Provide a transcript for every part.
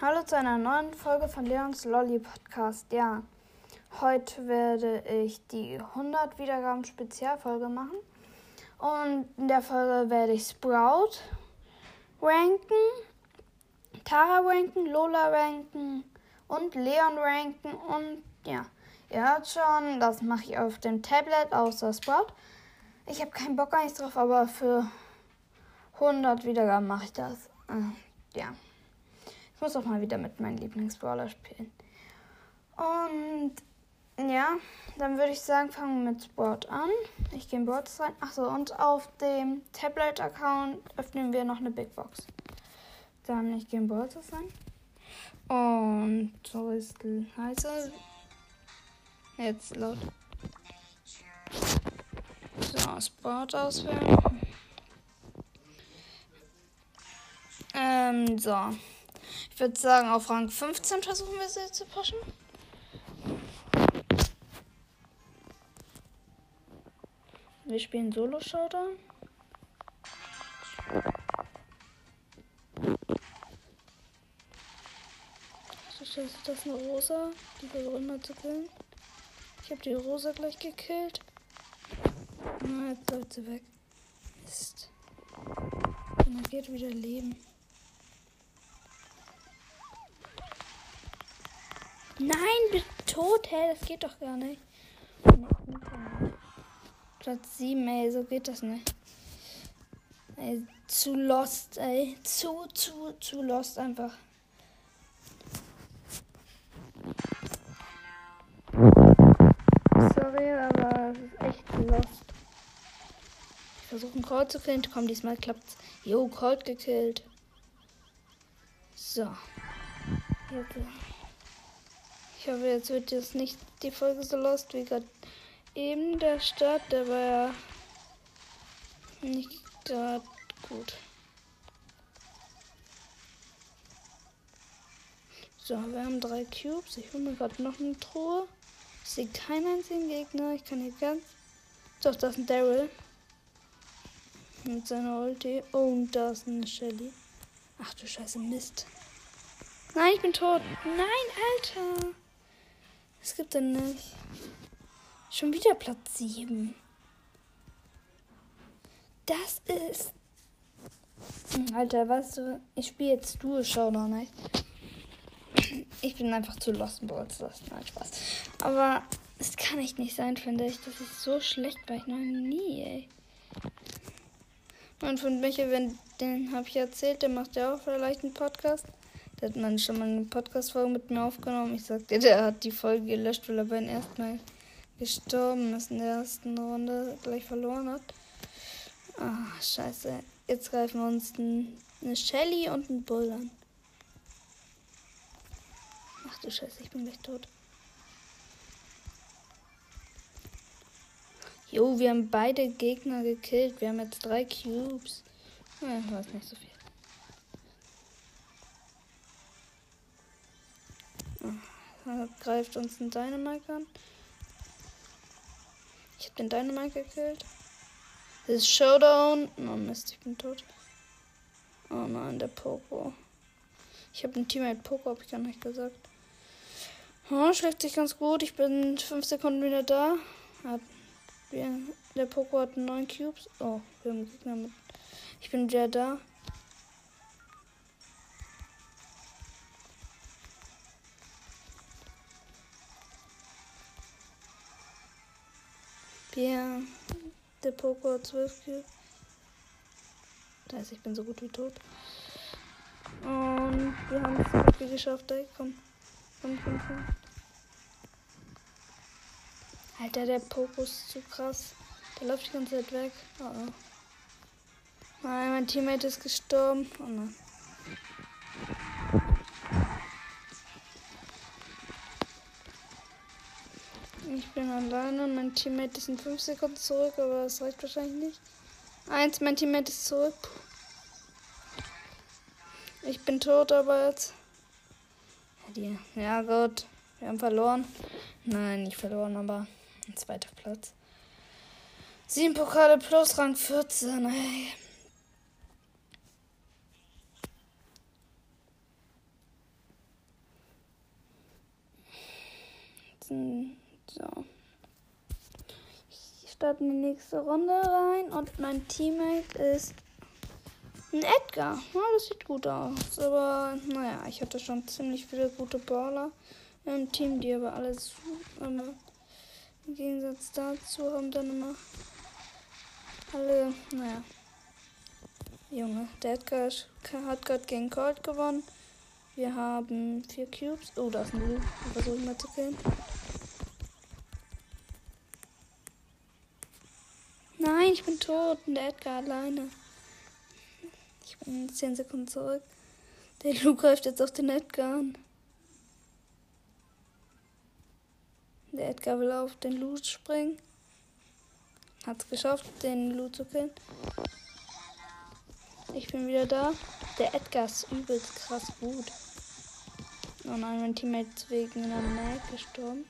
Hallo zu einer neuen Folge von Leons Lolly Podcast. Ja, heute werde ich die 100 Wiedergaben Spezialfolge machen. Und in der Folge werde ich Sprout ranken, Tara ranken, Lola ranken und Leon ranken. Und ja, ihr hört schon, das mache ich auf dem Tablet außer Sprout. Ich habe keinen Bock eigentlich drauf, aber für 100 Wiedergaben mache ich das. Äh, ja. Ich muss auch mal wieder mit meinem Lieblingsbrawler spielen. Und ja, dann würde ich sagen, fangen wir mit Sport an. Ich gehe in Boards rein. Achso, und auf dem Tablet-Account öffnen wir noch eine Big Box. Dann ich gehe in Boards rein. Und so ist heiße. Jetzt laut. So, Sport auswählen. Ähm, so. Ich würde sagen, auf Rang 15 versuchen wir sie zu pushen. Wir spielen Solo-Showdown. So ist das eine Rosa. Die versucht immer zu killen. Ich habe die Rosa gleich gekillt. Na, jetzt läuft sie weg. Mist. Dann geht wieder Leben. Nein, bin tot, hä? Das geht doch gar nicht. Platz 7, ey, so geht das nicht. Ey, zu lost, ey. Zu, zu, zu lost einfach. Sorry, aber es ist echt lost. Ich versuche einen Colt zu killen. Komm, diesmal klappt's. Jo, Colt gekillt. So. Jetzt. Ich hoffe, jetzt wird jetzt nicht die Folge so lost wie gerade eben der Start. Der war ja nicht gerade gut. So, wir haben drei Cubes. Ich hole mir gerade noch eine Truhe. Ich sehe keinen einzigen Gegner. Ich kann hier ganz. Doch, das ist ein Daryl. Mit seiner Ulti. Und da ist eine Shelly. Ach du Scheiße, Mist. Nein, ich bin tot. Nein, Alter. Es gibt denn nicht. Schon wieder Platz 7. Das ist. Alter, weißt du, ich spiele jetzt Duo Showdown, nicht? Ich bin einfach zu Lost in Balls. Nein, Spaß. Aber es kann echt nicht sein, finde ich. Das ist so schlecht bei ich noch nie, ey. Und von Michael, wenn, den habe ich erzählt, der macht ja auch vielleicht einen Podcast. Der hat man schon mal eine Podcast-Folge mit mir aufgenommen. Ich sagte, der hat die Folge gelöscht, weil er beim ersten Mal gestorben ist in der ersten Runde gleich verloren hat. Ah, scheiße. Jetzt greifen wir uns eine Shelly und einen Bull an. Ach du Scheiße, ich bin gleich tot. Jo, wir haben beide Gegner gekillt. Wir haben jetzt drei Cubes. Ja, ich weiß nicht so viel. Greift uns ein Dynamite an. Ich habe den Dynamite gekillt. Das ist Showdown. Oh Mist, ich bin tot. Oh nein, der Poco. Ich habe ein Teammate Poco, habe ich gar nicht gesagt. Oh, schlägt sich ganz gut. Ich bin fünf Sekunden wieder da. Hat, der Poco hat neun Cubes. Oh, wir haben Gegner mit. Ich bin wieder da. Ja, der hat 12 Kills. Das heißt, ich bin so gut wie tot. Und wir haben es irgendwie geschafft. Ey, komm. Komm, komm, komm. Alter, der Poco ist zu krass. Der läuft die ganze Zeit weg. Oh, oh. Nein, mein Teammate ist gestorben. Oh nein. bin alleine. Mein Teammate ist in 5 Sekunden zurück, aber es reicht wahrscheinlich nicht. Eins, mein Teammate ist zurück. Ich bin tot, aber jetzt. Ja, gut. Wir haben verloren. Nein, nicht verloren, aber ein zweiter Platz. Sieben Pokale plus Rang 14. Ey. Jetzt ein starten die nächste Runde rein und mein Teammate ist ein Edgar. Ja, das sieht gut aus. Aber naja, ich hatte schon ziemlich viele gute Baller im Team, die aber alles immer im Gegensatz dazu haben dann immer alle, naja. Junge, der Edgar hat gerade gegen Colt gewonnen. Wir haben vier Cubes. Oh, da ist ein Lu. Versuchen mal zu killen. Nein, ich bin tot und der Edgar alleine. Ich bin 10 Sekunden zurück. Der Lu greift jetzt auf den Edgar an. Der Edgar will auf den Lu springen. Hat es geschafft, den Lu zu killen. Ich bin wieder da. Der Edgar ist übelst krass gut. Oh nein, mein Teammate ist wegen einer Mag gestorben.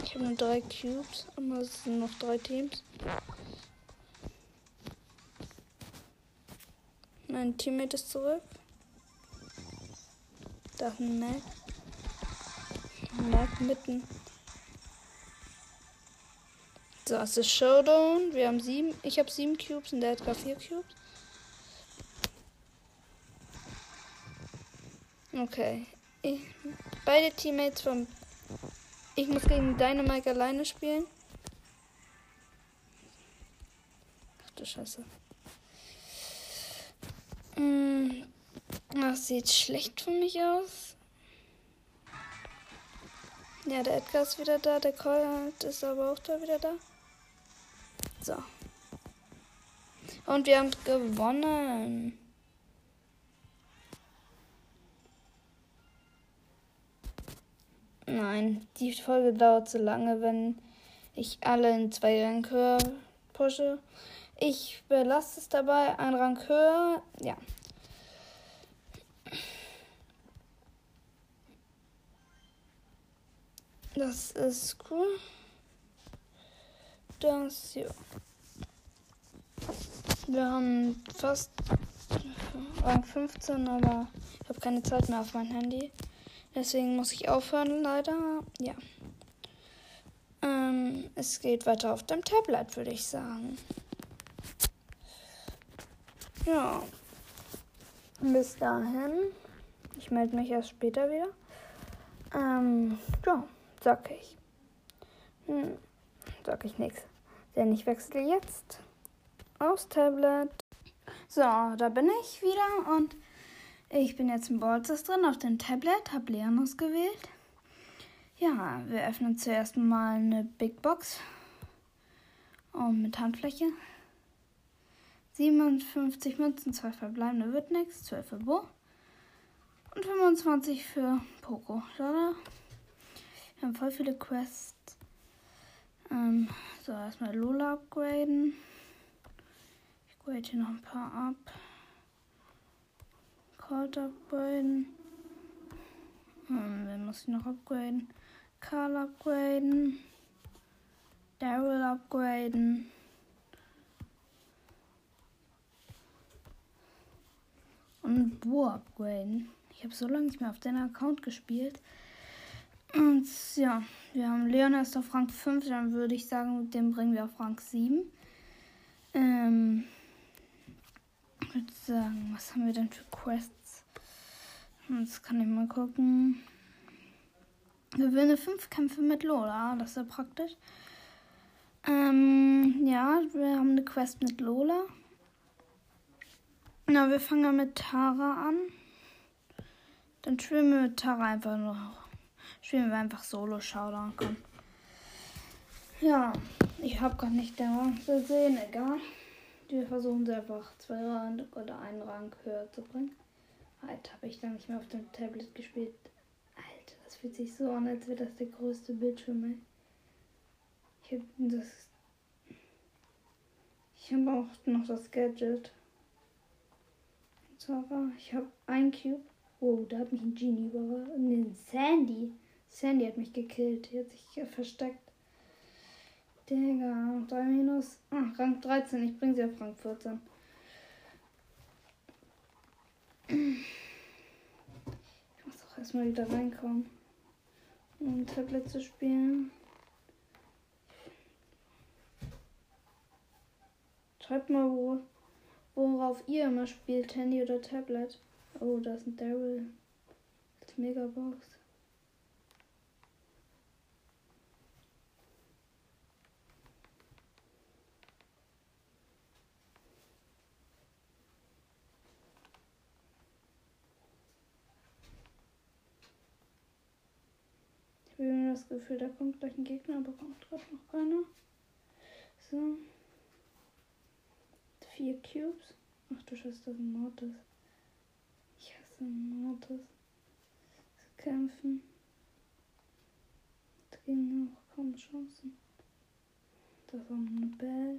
Ich habe nur drei Cubes, aber es sind noch drei Teams. Mein Teammate ist zurück. Da ist ein Mag. Mag mitten. So, es ist Showdown. Wir haben sieben. Ich habe sieben Cubes und der hat gar vier Cubes. Okay. Ich, beide Teammates von. Ich muss gegen Dynamite alleine spielen. Ach du Scheiße. Hm, das sieht schlecht für mich aus. Ja, der Edgar ist wieder da, der Colt ist aber auch da wieder da. So. Und wir haben gewonnen. Nein, die Folge dauert zu lange, wenn ich alle in zwei Rang höher pushe. Ich belasse es dabei, ein Rang höher. Ja. Das ist cool. Das, ja. Wir haben fast Rang 15, aber ich habe keine Zeit mehr auf mein Handy. Deswegen muss ich aufhören, leider. Ja. Ähm, es geht weiter auf dem Tablet, würde ich sagen. Ja. Bis dahin. Ich melde mich erst später wieder. Ähm, ja, sag ich. Hm, sag ich nichts. Denn ich wechsle jetzt aufs Tablet. So, da bin ich wieder und ich bin jetzt im Ballstars drin auf dem Tablet, habe Leon ausgewählt. Ja, wir öffnen zuerst mal eine Big Box. Und mit Handfläche. 57 Münzen, 2 verbleibende wird nichts, 12 für Bo. Und 25 für Poco. Schade. Wir haben voll viele Quests. Ähm, so, erstmal Lola upgraden. Ich grade hier noch ein paar ab. Colt upgraden. Hm, wen muss ich noch upgraden? Karl upgraden. Daryl upgraden. Und Bo upgraden. Ich habe so lange nicht mehr auf deinem Account gespielt. Und ja, wir haben Leon erst auf Rang 5, dann würde ich sagen, den bringen wir auf Rang 7. Ähm, ich würde sagen, was haben wir denn für Quests? Jetzt kann ich mal gucken. Gewinne fünf Kämpfe mit Lola. Das ist ja praktisch. Ähm, ja, wir haben eine Quest mit Lola. Na, wir fangen mit Tara an. Dann spielen wir mit Tara einfach noch. Spielen wir einfach Solo Showdown. Komm. Ja, ich habe gar nicht den Rang gesehen. Egal. Wir versuchen sie einfach zwei Rang oder einen Rang höher zu bringen. Alter, habe ich da nicht mehr auf dem Tablet gespielt. Alter, das fühlt sich so an, als wäre das der größte Bildschirm. Ey. Ich habe das. Ich habe auch noch das Gadget. Zara, ich habe ein Cube. Oh, da hat mich ein Genie überrascht. Nee, Sandy. Sandy hat mich gekillt. Die hat sich versteckt. Digga, 3 minus. Ah, Rang 13. Ich bringe sie auf Rang 14. Ich muss auch erstmal wieder reinkommen. um Tablet zu spielen. Schreibt mal, wo, worauf ihr immer spielt, Handy oder Tablet. Oh, da ist ein Daryl. Das Megabox. Ich habe das Gefühl, da kommt gleich ein Gegner, aber kommt gerade noch keiner. So. Vier Cubes. Ach du Scheiße, das ist ein Mortis. Ich hasse Mortis. Zu kämpfen. Dagegen auch kaum Chancen. Das ist auch eine Bell.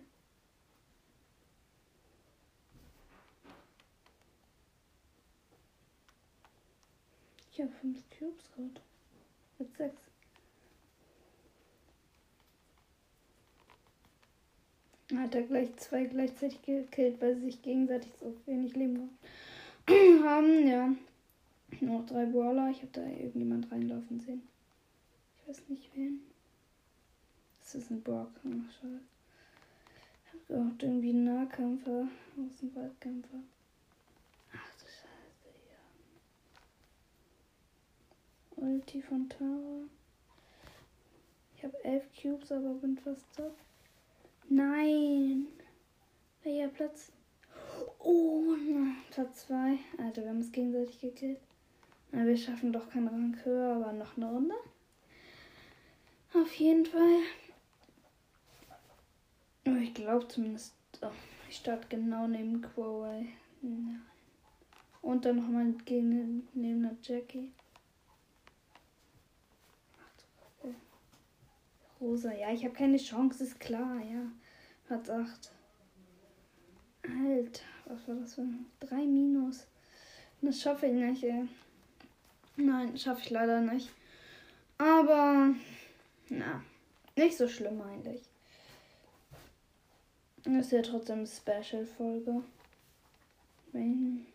Ich habe fünf Cubes gerade. Mit sechs. Hat er gleich zwei gleichzeitig gekillt, weil sie sich gegenseitig so wenig Leben haben. Ja. Nur noch drei Brawler. Ich habe da irgendjemand reinlaufen sehen. Ich weiß nicht wen. Das ist ein Brock. Ach, schade. Ich habe auch irgendwie einen Nahkämpfer. Aus dem Waldkämpfer. Ach du Scheiße, ja. Ulti von Tara. Ich habe elf Cubes, aber bin fast top. Nein. Welcher Platz? Oh, Platz 2. Alter, wir haben es gegenseitig gekillt. Na, wir schaffen doch keinen Rang höher, aber noch eine Runde. Auf jeden Fall. Aber ich glaube zumindest. Oh, ich starte genau neben Quoway. Nein. Und dann nochmal gegen neben der Jackie. Rosa, ja, ich habe keine Chance, ist klar, ja. Hat 8. Alter, was war das für ein 3 Minus? Das schaffe ich nicht, ey. Nein, schaffe ich leider nicht. Aber, na, nicht so schlimm eigentlich. Das ist ja trotzdem eine Special-Folge. Wenn.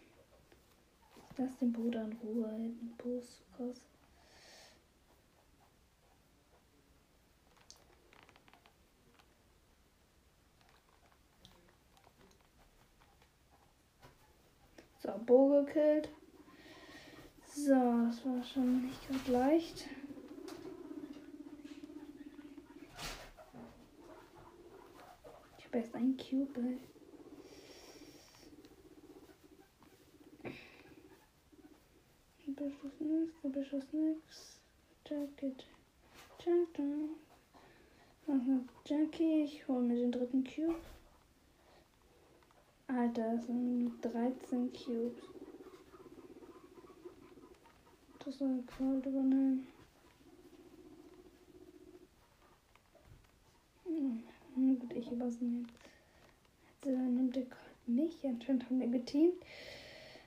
Lass den Bruder in Ruhe, den Post krass. So, Bo gekillt. So, das war schon nicht gerade leicht. Ich habe erst ein Cube, ey. Beschuss nix, Beschuss nix. Jacket. Jacket. Jackie, ich hole mir den dritten Cube. Alter, das sind 13 Cubes. Das soll Cold übernehmen. Hm, gut, ich übernehme. Jetzt äh, nimmt der Cold mich. Anscheinend haben wir geteamt.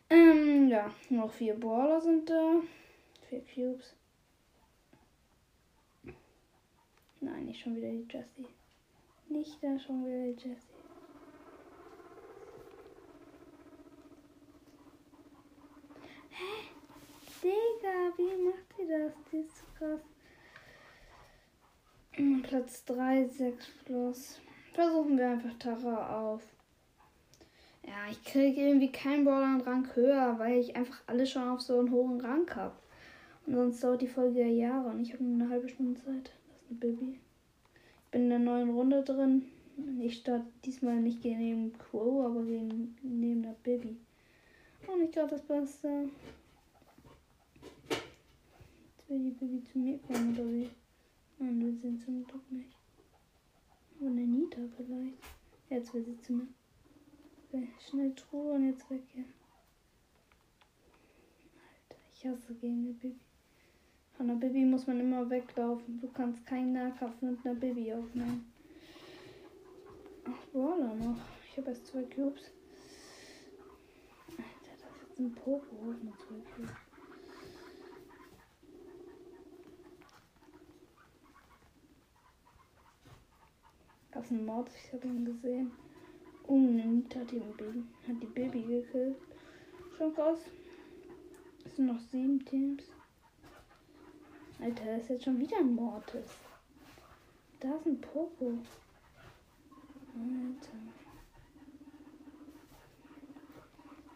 Ähm, ja, noch vier Brawler sind da. Vier Cubes. Nein, nicht schon wieder die Jessie. Nicht da schon wieder die Jessie. Digga, wie macht sie das? Die ist so krass. Platz 3, 6 plus. Versuchen wir einfach Tara auf. Ja, ich kriege irgendwie keinen Brawler einen Rang höher, weil ich einfach alle schon auf so einen hohen Rang habe. Und sonst dauert die Folge ja Jahre und ich habe nur eine halbe Stunde Zeit. Das ist eine Baby. Ich bin in der neuen Runde drin. Ich starte diesmal nicht gegen Quo, aber gegen neben der Baby. Und ich glaube das Beste will die Baby zu mir kommen oder wie? Nein, wir sind zum Glück nicht. Aber eine Nita vielleicht. Jetzt will sie zu mir. Okay, schnell Truhe und jetzt weg hier. Alter, ich hasse gegen eine Baby. Von einer Baby muss man immer weglaufen. Du kannst keinen Nahkampf mit einer Baby aufnehmen. Ach, Brawler noch. Ich habe erst zwei Cubes. Alter, das ist jetzt ein Popo mit zwei Cubes. Gab es einen Mord, ich habe ihn gesehen. Nita hat, Baby, hat die Baby gekillt. Schon krass. Es sind noch sieben Teams. Alter, das ist jetzt schon wieder ein Mortis. Da ist ein Poco. Alter.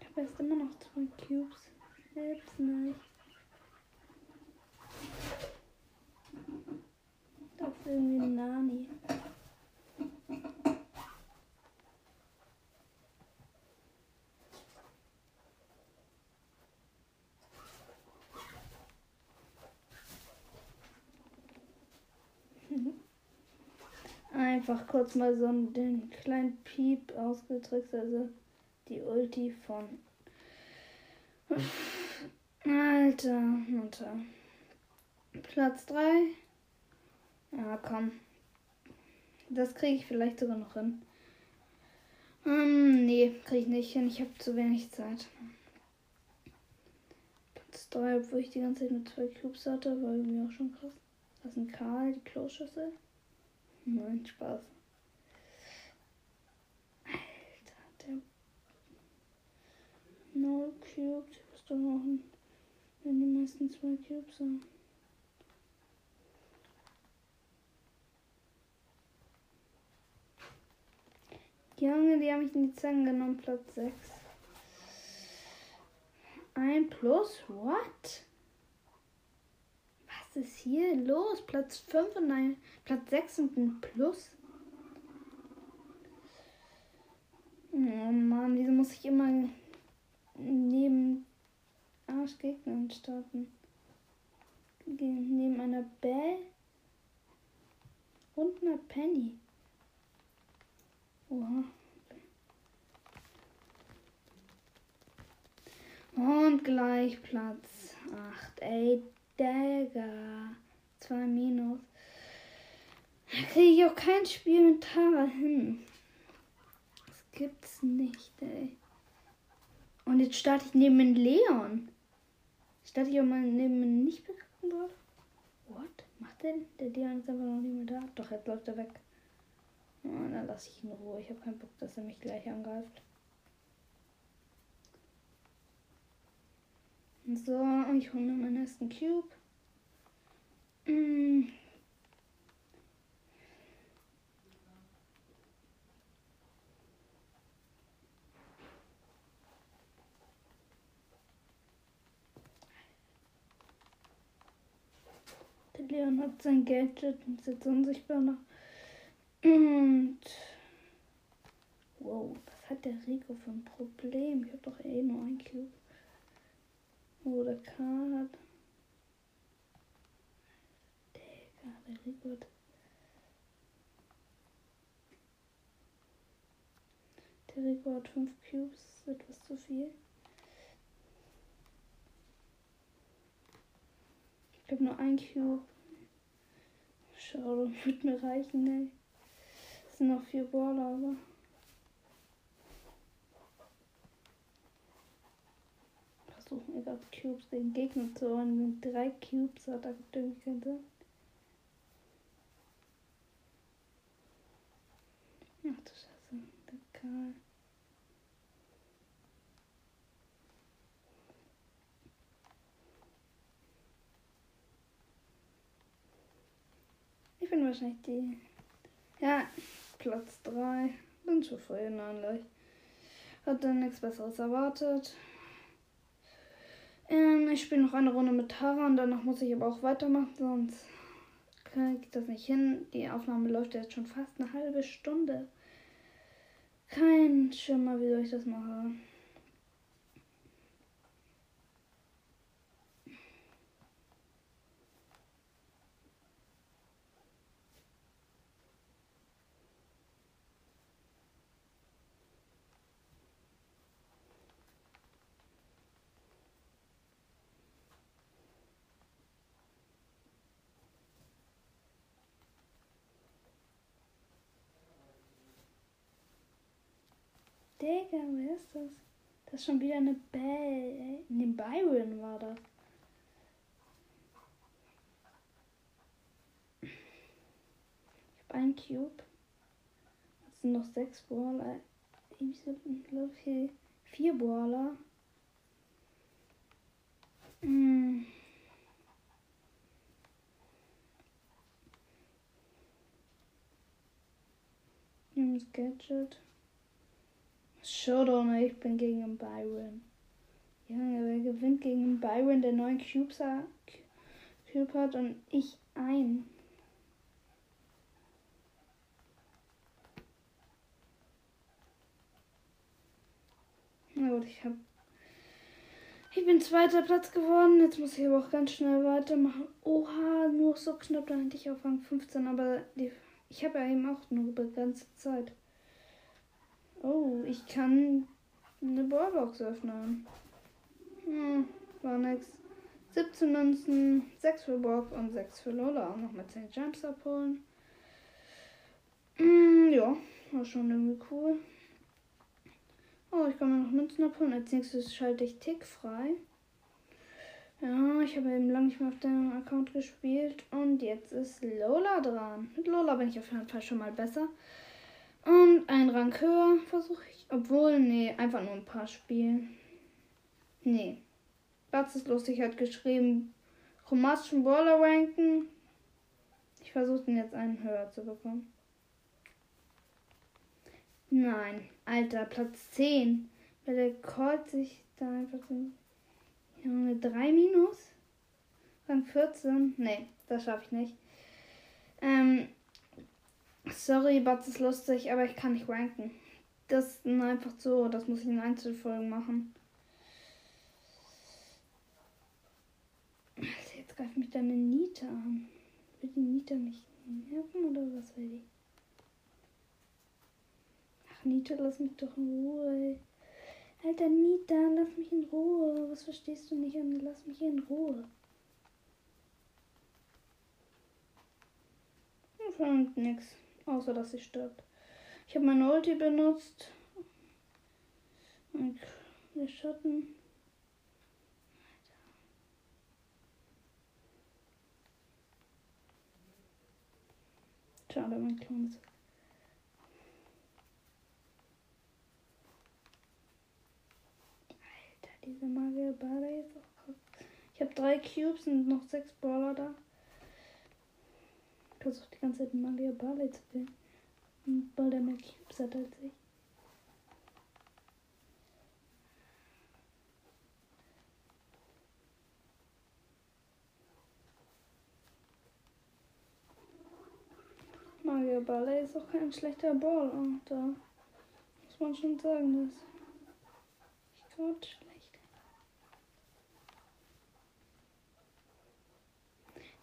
Ich habe erst immer noch zwei Cubes. Selbst nicht. Das ist irgendwie ein Nani. Einfach kurz mal so den kleinen Piep ausgetrickst, also die Ulti von Alter, Mutter. Platz 3. Ja, komm. Das kriege ich vielleicht sogar noch hin. Ähm, nee, kriege ich nicht hin. Ich habe zu wenig Zeit. Platz 3, obwohl ich die ganze Zeit mit zwei Cubes hatte, war irgendwie auch schon krass. Das ist ein Karl, die Kloschüssel. Nein, Spaß. Alter, der. No Cubes. Was du machen, wenn die meisten zwei Cubes haben? Junge, die haben mich in die Zange genommen, Platz 6. Ein Plus? What? Ist hier los? Platz 5 und ein Platz 6 und ein Plus? Oh Mann, wieso muss ich immer neben Arschgegnern starten? Neben einer Bell und einer Penny. Oha. Und gleich Platz 8. Ey, Dagger. 2 Minus. Da kriege ich auch kein Spiel mit Tara hin. Das gibt's nicht, ey. Und jetzt starte ich neben Leon. Starte ich auch mal neben den nicht bekannten Brawler. What? Macht der? Der Leon ist einfach noch nicht mehr da. Doch, jetzt läuft er weg. Oh, dann lasse ich ihn in Ruhe. Ich habe keinen Bock, dass er mich gleich angreift. So, ich hole mir meinen ersten Cube. Mm. Der Leon hat sein Gadget und ist jetzt unsichtbar noch. Und. Wow, was hat der Rico für ein Problem? Ich habe doch eh nur ein Cube. Oh, der Karl. Digga, der hat. Der Rico hat fünf Cubes, das ist etwas zu viel. Ich habe nur ein Cube. Schau, das wird mir reichen, ey. Es sind noch vier Baller, aber. Versuchen gerade Cubes den Gegner zu holen. Mit drei Cubes hat er irgendwie keinen Sinn. Ach du Scheiße, der Karl. Ich bin wahrscheinlich die. Ja, Platz 3. Bin zufrieden eigentlich. Hatte nichts Besseres erwartet. Ähm, ich spiele noch eine Runde mit Tara und danach muss ich aber auch weitermachen, sonst kriege das nicht hin. Die Aufnahme läuft jetzt schon fast eine halbe Stunde. Kein Schimmer, wie soll ich das mache. Digga, wer ist das? Das ist schon wieder eine Bell. Ne, Byron war das. Ich habe einen Cube. Es sind noch sechs Brawler. Ich glaube hier vier Brawler. Hm. Gadget. Showdown, ich bin gegen den Byron. Junge, wer gewinnt gegen den Byron, der neun Cubes Cube hat und ich ein? Na gut, ich habe ich bin zweiter Platz geworden. Jetzt muss ich aber auch ganz schnell weitermachen. Oha, nur so knapp, da hätte ich auf Rang 15. Aber die, ich habe ja eben auch nur begrenzte Zeit. Oh, ich kann eine Ballbox öffnen. Hm, war nix. 17 Münzen, 6 für Bock und 6 für Lola. Auch noch mit 10 Jumps abholen. Hm, ja, war schon irgendwie cool. Oh, ich kann mir noch Münzen abholen. Als nächstes schalte ich Tick frei. Ja, ich habe eben lange nicht mehr auf dem Account gespielt. Und jetzt ist Lola dran. Mit Lola bin ich auf jeden Fall schon mal besser. Und ein Rang höher versuche ich. Obwohl, nee, einfach nur ein paar Spielen. Nee. Batz ist lustig, hat geschrieben, chromatischen Brawler ranken. Ich versuche den jetzt einen höher zu bekommen. Nein, Alter, Platz 10. Weil der callt sich da einfach so. Junge, 3 minus? Rang 14? Nee, das schaffe ich nicht. Ähm, sorry, Batz ist lustig, aber ich kann nicht ranken. Das ist einfach so, das muss ich in Einzelfolgen machen. Also jetzt greift mich deine Nita an. Will die Nita mich nerven oder was will die? Nita, lass mich doch in Ruhe. Alter, Nita, lass mich in Ruhe. Was verstehst du nicht an? Lass mich in Ruhe. Und nix. Außer, dass sie stirbt. Ich habe meine Ulti benutzt. Und der Schatten. Schade, mein kleines Diese Magier Bade jetzt auch krass. Ich habe drei Cubes und noch sechs Brawler da. Versuche die ganze Zeit Magier Barley zu wählen. Weil der mehr Cubes hat als ich. Mario Ballet ist auch kein schlechter Ball und da muss man schon sagen, dass ich Gott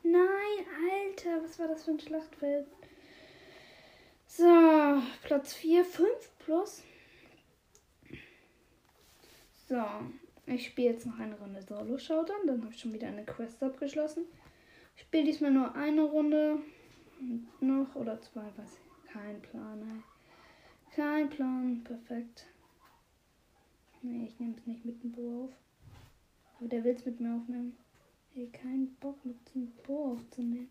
Nein, Alter, was war das für ein Schlachtfeld? So, Platz 4, 5 plus. So, ich spiele jetzt noch eine Runde Solo-Showdown. Dann habe ich schon wieder eine Quest abgeschlossen. Ich spiele diesmal nur eine Runde. noch oder zwei, weiß ich. Kein Plan, ey. Kein Plan, perfekt. Nee, ich nehme es nicht mit dem Bo auf. Aber der will es mit mir aufnehmen. Ey, keinen Bock mit dem Bo aufzunehmen.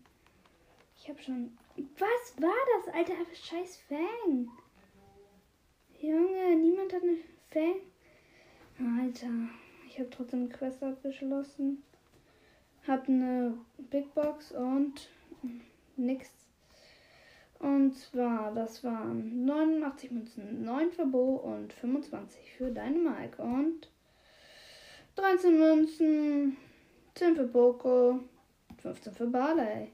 Ich hab schon. Was war das, Alter? Scheiß Fang. Junge, niemand hat eine Fang. Alter, ich habe trotzdem eine Quest abgeschlossen. Hab eine Big Box und nix. Und zwar, das waren 89 Münzen, 9 für Bo und 25 für Dynamike. Und 13 Münzen, 10 für Boko, 15 für Barley.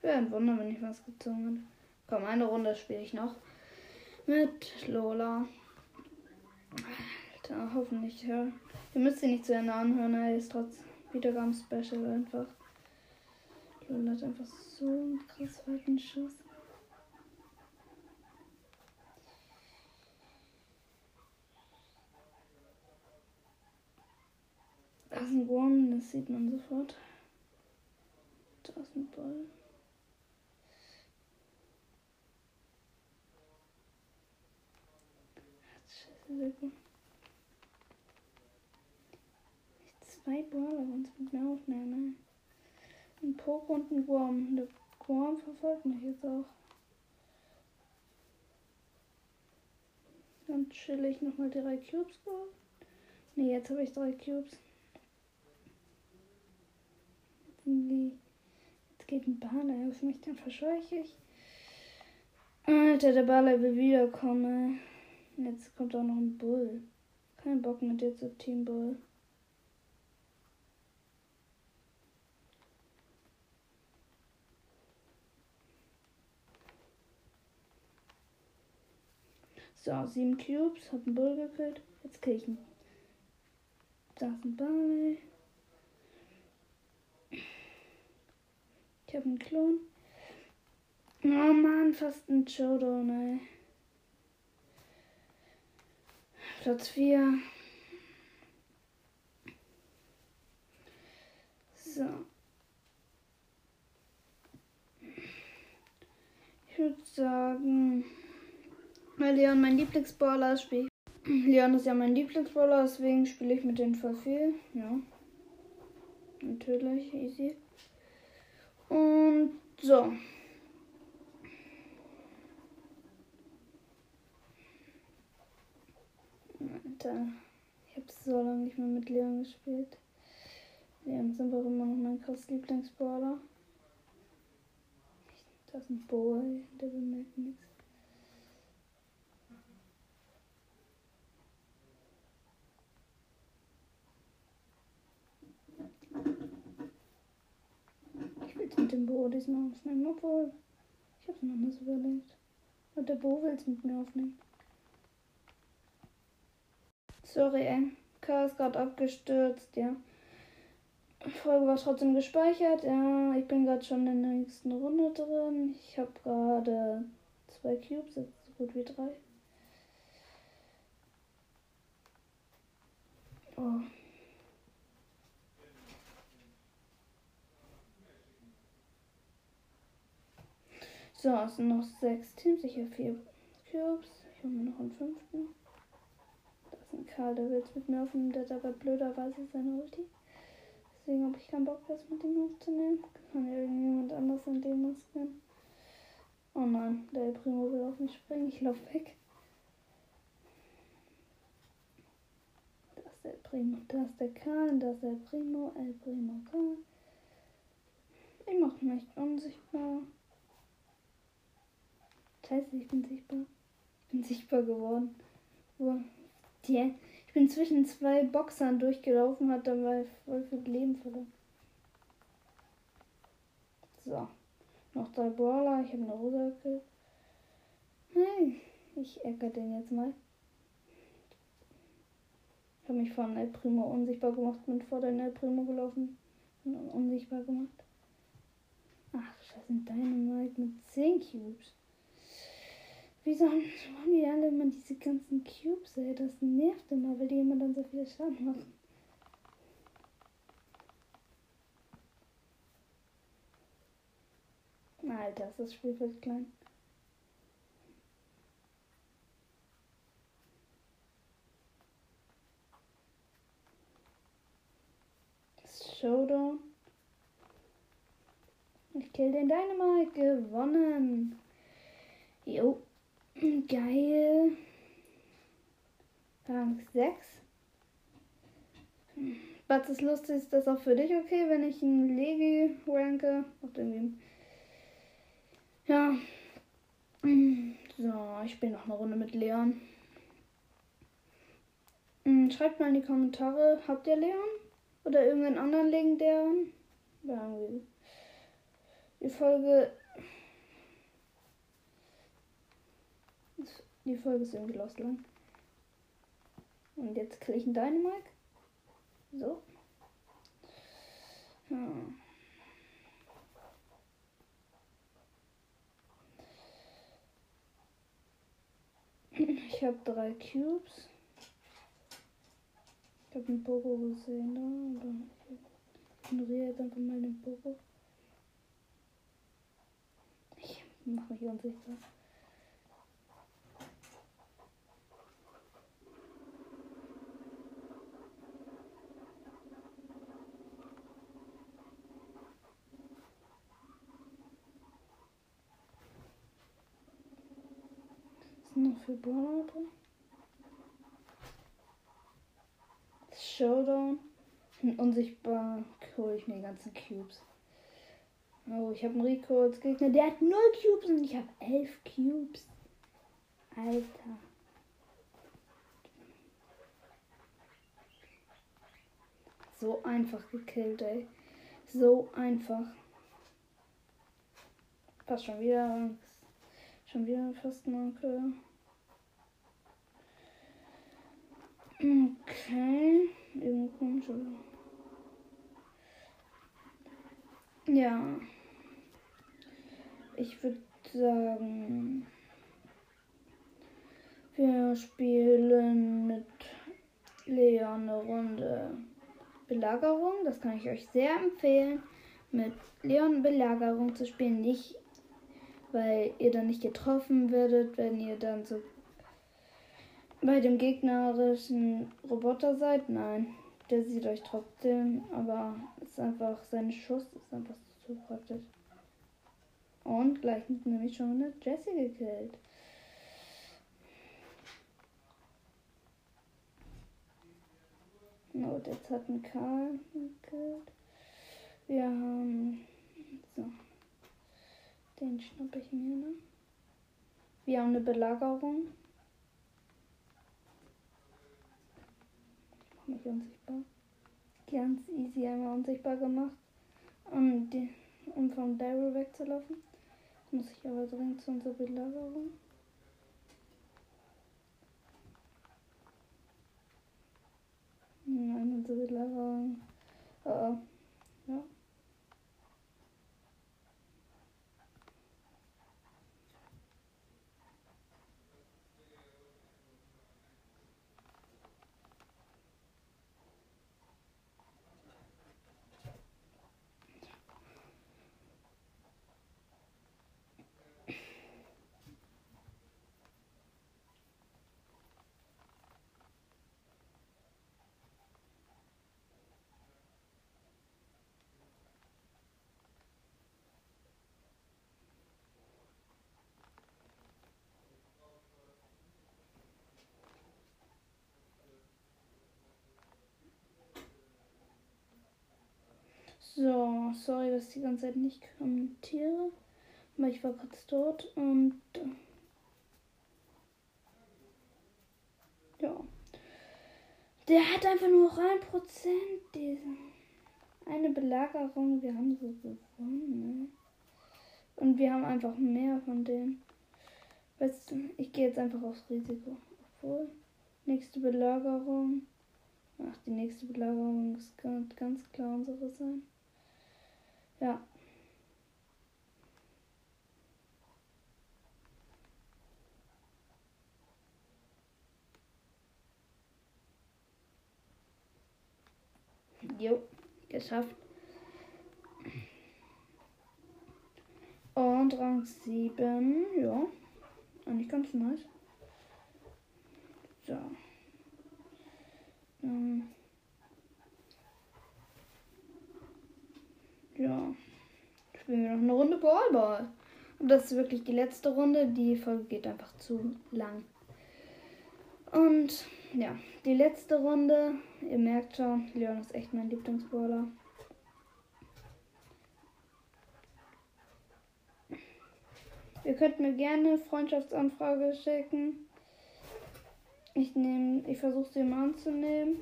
Wäre ein Wunder, wenn ich was gezogen hätte. Komm, eine Runde spiele ich noch. Mit Lola. Alter, hoffentlich, ja. Ihr müsst sie nicht zu Ende anhören, er ist trotz Wiedergaben-Special einfach. Lola hat einfach so einen krass weiten Schuss. Da ist ein Wurm, das sieht man sofort. Da ist ein Ball. Scheiße, Zwei Brawler uns mit mir aufnehmen. Ein Poke und ein Wurm. Der Wurm verfolgt mich jetzt auch. Dann chill ich nochmal drei Cubes geholt. Ne, jetzt habe ich drei Cubes. Jetzt geht ein Bahn auf mich, dann verscheuche ich. Alter, der Baller will wiederkommen. Jetzt kommt auch noch ein Bull. Kein Bock mit dir zu Team Bull. So, sieben Cubes, hab einen Bull gekillt. Jetzt kill ich ihn. Da ist ein Barley. Ich hab einen Klon. Oh Mann, fast ein Showdown, ey. Platz 4. So. Ich würde sagen, weil Leon mein Lieblingsballer ist, spiele Leon ist ja mein Lieblingsballer, deswegen spiele ich mit dem voll viel. Ja. Natürlich, easy. Und so. Alter, ich habe so lange nicht mehr mit Leon gespielt. Leon ist einfach immer noch mein krass Lieblingsballer. Das ist ein Boy, der bemerkt nichts. Ich will mit dem Bo diesmal aufnehmen, obwohl ich hab's noch anders überlegt. Und der Bo will es mit mir aufnehmen. Sorry, ey. K ist gerade abgestürzt, ja. Folge war trotzdem gespeichert. Ja, ich bin gerade schon in der nächsten Runde drin. Ich habe gerade zwei Cubes, jetzt so gut wie drei. Oh. So, es sind noch sechs Teams. Ich habe vier Cubes. Ich habe noch einen fünften. Das Karl, der will mit mir aufnehmen. Der aber blöderweise seine Ulti. Deswegen habe ich keinen Bock, das mit ihm aufzunehmen. Kann irgendjemand anders in dem masken. Oh nein, der Primo will auf mich springen. Ich laufe weg. Das ist der Primo. Da ist der Karl. Das ist der Primo. El Primo Karl. Ich mache mich unsichtbar. Scheiße, ich bin sichtbar. Ich bin sichtbar geworden. Wow. Die, ich bin zwischen zwei Boxern durchgelaufen, hat dabei voll viel Leben verloren. So. Noch drei Brawler. Ich habe eine Rosa gekillt. Hey, ich ärgere den jetzt mal. Ich habe mich von El Primo unsichtbar gemacht, bin vor den El Primo gelaufen und unsichtbar gemacht. Ach, scheiße, Dynamite mit 10 Cubes. Wie sollen die alle immer diese ganzen Cubes, ey? Das nervt immer, weil die immer dann so viel Schaden machen. Alter, ist das Spiel wird klein. Showdown. Ich kill den Dynamite. Gewonnen. Jo. Geil. Rang 6. Was ist lustig, ist das auch für dich okay, wenn ich einen Legi ranke? Ja. So, ich spiele noch eine Runde mit Leon. Hm, schreibt mal in die Kommentare, habt ihr Leon? Oder irgendeinen anderen legendären? Die Folge Die Folge ist irgendwie lost lang. Und jetzt einen Dynamite. So. Ja. Ich habe drei Cubes. Ich habe einen Pogo gesehen da. Ich ignoriere jetzt einfach mal den Pogo. Ich mache mich unsichtbar. Für Brawler drin? Showdown. Und unsichtbar hole ich mir die ganzen Cubes. Oh, ich habe einen Rico als Gegner. Der hat 0 Cubes und ich habe 11 Cubes. Alter. So einfach gekillt, ey. So einfach. Passt schon wieder. Schon wieder fast Marke. Okay. Irgendwo komisch. Ja. Ich würde sagen, wir spielen mit Leon eine Runde Belagerung. Das kann ich euch sehr empfehlen, mit Leon Belagerung zu spielen. Nicht, weil ihr dann nicht getroffen werdet, wenn ihr dann so bei dem gegnerischen Roboter seid. Nein, der sieht euch trotzdem, aber ist einfach, sein Schuss ist einfach zu praktisch. Und gleich nämlich schon eine Jessie gekillt. Und jetzt hat ein Karl gekillt. Wir haben. So. Den schnapp ich mir, ne? Wir haben eine Belagerung. Ich mach mich unsichtbar. Ganz easy einmal unsichtbar gemacht. Um, die, um von Daryl wegzulaufen. Muss ich aber dringend zu unserer Belagerung. Nein, unsere Belagerung. Oh, oh. Ja. So, sorry, dass ich die ganze Zeit nicht kommentiere. Aber ich war kurz dort und. Äh, ja. Der hat einfach nur noch ein Prozent. Diese. Eine Belagerung. Wir haben so gewonnen. Ne? Und wir haben einfach mehr von denen. Weißt du, ich gehe jetzt einfach aufs Risiko. Obwohl. Nächste Belagerung. Ach, die nächste Belagerung ist ganz klar unsere sein. Ja. Jo, geschafft. Und Rang 7, ja. Eigentlich ganz nice. So. Ähm. Ja. Spielen wir noch eine Runde Ballball. Und das ist wirklich die letzte Runde. Die Folge geht einfach zu lang. Und ja, die letzte Runde. Ihr merkt schon, Leon ist echt mein Lieblingsballer. Ihr könnt mir gerne Freundschaftsanfrage schicken. Ich nehme, ich versuche sie mal anzunehmen.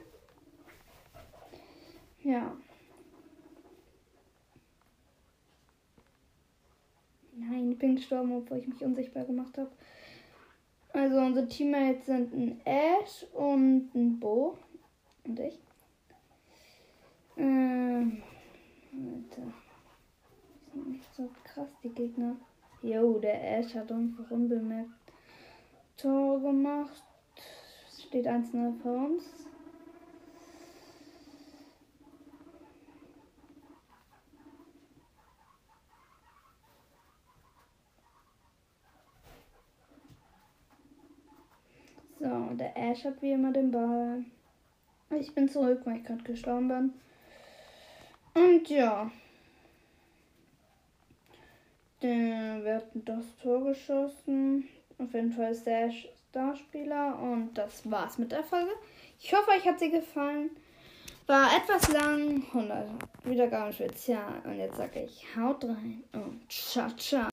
Ja. Ich bin gestorben, obwohl ich mich unsichtbar gemacht habe. Also unsere Teammates sind ein Ash und ein Bo. Und ich. Ähm. Alter. Die sind nicht so krass, die Gegner. Jo, der Ash hat einfach unbemerkt Tor gemacht. Steht 1-0 für uns. So, der Ash hat wie immer den Ball. Ich bin zurück, weil ich gerade gestorben bin. Und ja. Der wird das Tor geschossen. Auf jeden Fall ist der Ash Starspieler. Und das war's mit der Folge. Ich hoffe, euch hat sie gefallen. War etwas lang, 100 Wiedergaben Spezial. Und jetzt sage ich, haut rein und ciao, ciao.